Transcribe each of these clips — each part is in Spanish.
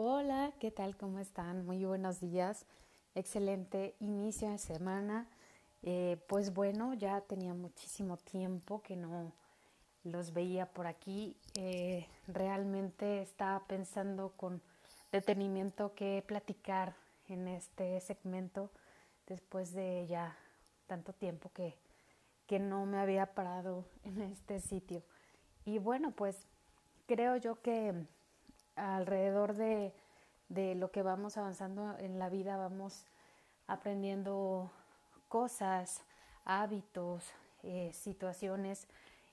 Hola, ¿qué tal? ¿Cómo están? Muy buenos días. Excelente inicio de semana. Eh, pues bueno, ya tenía muchísimo tiempo que no los veía por aquí. Eh, realmente estaba pensando con detenimiento qué platicar en este segmento después de ya tanto tiempo que, que no me había parado en este sitio. Y bueno, pues creo yo que alrededor de, de lo que vamos avanzando en la vida vamos aprendiendo cosas, hábitos, eh, situaciones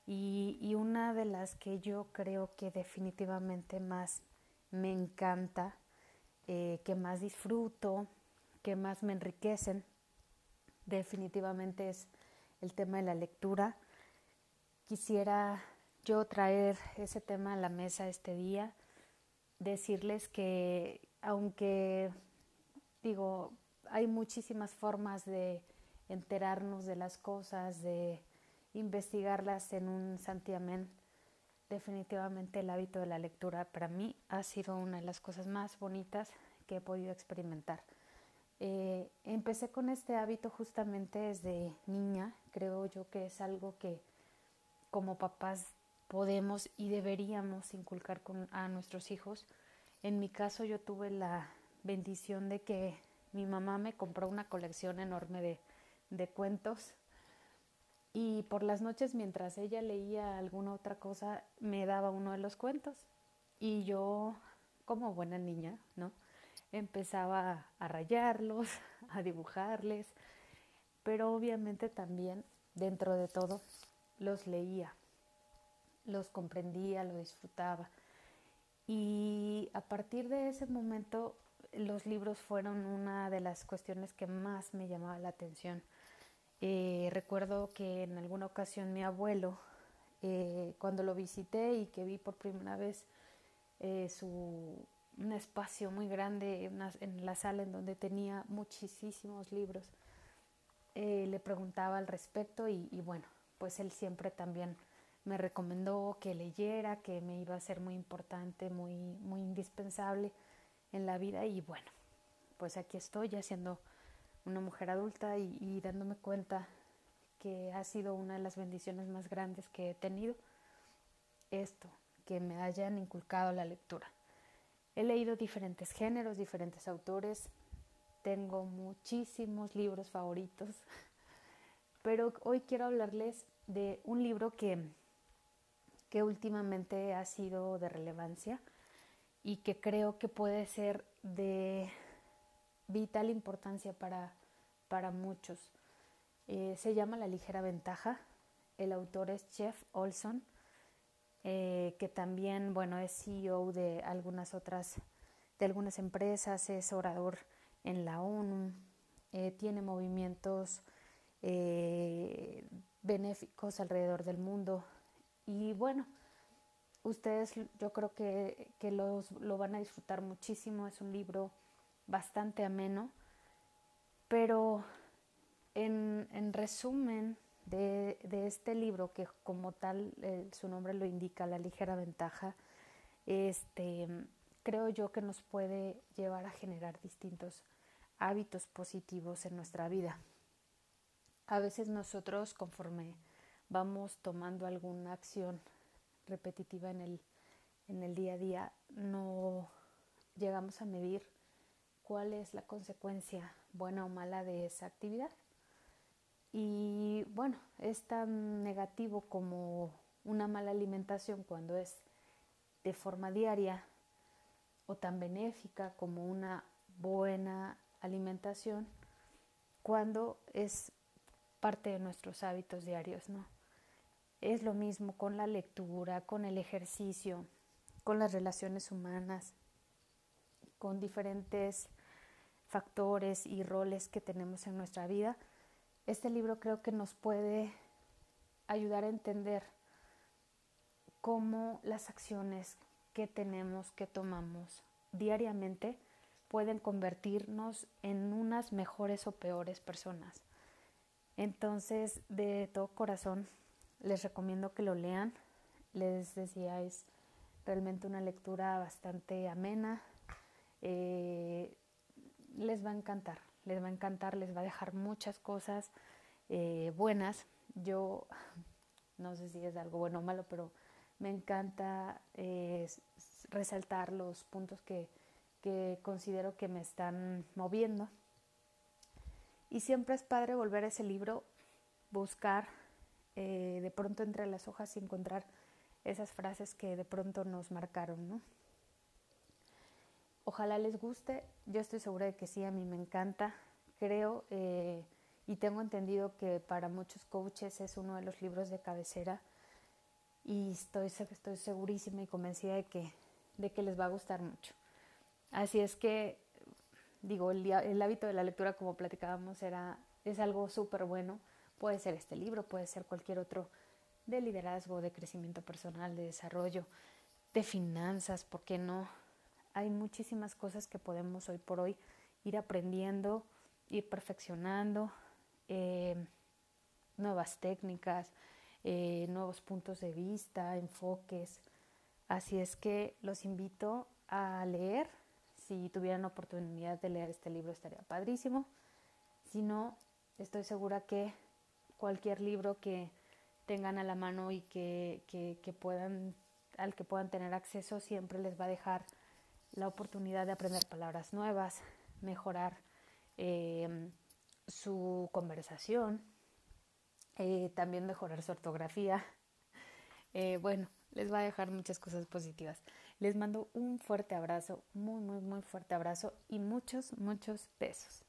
y, y, una de las que yo creo que definitivamente más me encanta, eh, que más disfruto, que más me enriquecen, definitivamente es el tema de la lectura. Quisiera yo traer ese tema a la mesa este día decirles que aunque digo, hay muchísimas formas de enterarnos de las cosas, de investigarlas en un santiamén, definitivamente el hábito de la lectura para mí ha sido una de las cosas más bonitas que he podido experimentar. Eh, empecé con este hábito justamente desde niña, creo yo que es algo que como papás podemos y deberíamos inculcar a nuestros hijos. En mi caso yo tuve la bendición de que mi mamá me compró una colección enorme de, de cuentos y por las noches mientras ella leía alguna otra cosa me daba uno de los cuentos y yo como buena niña, ¿no? Empezaba a rayarlos, a dibujarles, pero obviamente también dentro de todo los leía los comprendía, lo disfrutaba. Y a partir de ese momento los libros fueron una de las cuestiones que más me llamaba la atención. Eh, recuerdo que en alguna ocasión mi abuelo, eh, cuando lo visité y que vi por primera vez eh, su, un espacio muy grande en la sala en donde tenía muchísimos libros, le preguntaba al respecto y bueno, pues él siempre también me recomendó que leyera, que me iba a ser muy importante, muy, muy indispensable en la vida y bueno, pues aquí estoy ya siendo una mujer adulta y, y dándome cuenta que ha sido una de las bendiciones más grandes que he tenido esto, que me hayan inculcado la lectura. He leído diferentes géneros, diferentes autores, tengo muchísimos libros favoritos, pero hoy quiero hablarles de un libro que que últimamente ha sido de relevancia y que creo que puede ser de vital importancia para, para muchos. Eh, se llama La ligera ventaja. El autor es Jeff Olson, eh, que también, bueno, es CEO de algunas otras, de algunas empresas, es orador en la ONU, eh, tiene movimientos benéficos alrededor del mundo, y bueno, ustedes yo creo que, que los, lo van a disfrutar muchísimo. Es un libro bastante ameno. Pero en, en resumen de, de, este libro, que como tal eh, su nombre lo indica, La ligera ventaja, este, creo yo que nos puede llevar a generar distintos hábitos positivos en nuestra vida. A veces nosotros conforme vamos tomando alguna acción repetitiva en el, en el día a día, no llegamos a medir cuál es la consecuencia buena o mala de esa actividad. Y bueno, es tan negativo como una mala alimentación cuando es de forma diaria o tan benéfica como una buena alimentación cuando es parte de nuestros hábitos diarios, ¿no? Es lo mismo con la lectura, con el ejercicio, con las relaciones humanas, con diferentes factores y roles que tenemos en nuestra vida. Este libro creo que nos puede ayudar a entender cómo las acciones que tenemos, que tomamos diariamente, pueden convertirnos en unas mejores o peores personas. Entonces, de todo corazón, les recomiendo que lo lean. Les decía, es realmente una lectura bastante amena eh, les va a encantar, les va a encantar, les va a dejar muchas cosas eh, buenas. Yo no sé si es algo bueno o malo, pero me encanta eh, resaltar los puntos que, que considero que me están moviendo. Y siempre es padre volver a ese libro, buscar eh, de pronto entre las hojas y encontrar esas frases que de pronto nos marcaron, ¿no? Ojalá les guste, yo estoy segura de que sí, a mí me encanta, creo eh, y tengo entendido que para muchos coaches es uno de los libros de cabecera y estoy, estoy segurísima y convencida de que, de que les va a gustar mucho. Así es que, digo, el, el hábito de la lectura, como platicábamos, era, es algo súper bueno. Puede ser este libro, puede ser cualquier otro de liderazgo, de crecimiento personal, de desarrollo, de finanzas, ¿por qué no? Hay muchísimas cosas que podemos hoy por hoy ir aprendiendo, ir perfeccionando, eh, nuevas técnicas, eh, nuevos puntos de vista, enfoques. Así es que los invito a leer. Si tuvieran oportunidad de leer este libro estaría padrísimo. Si no, estoy segura que cualquier libro que tengan a la mano y que, que, puedan, al que puedan tener acceso siempre les va a dejar la oportunidad de aprender palabras nuevas, mejorar eh, su conversación, eh, también mejorar su ortografía. Eh, bueno, les va a dejar muchas cosas positivas. Les mando un fuerte abrazo, muy, muy, muy fuerte abrazo y muchos, muchos besos.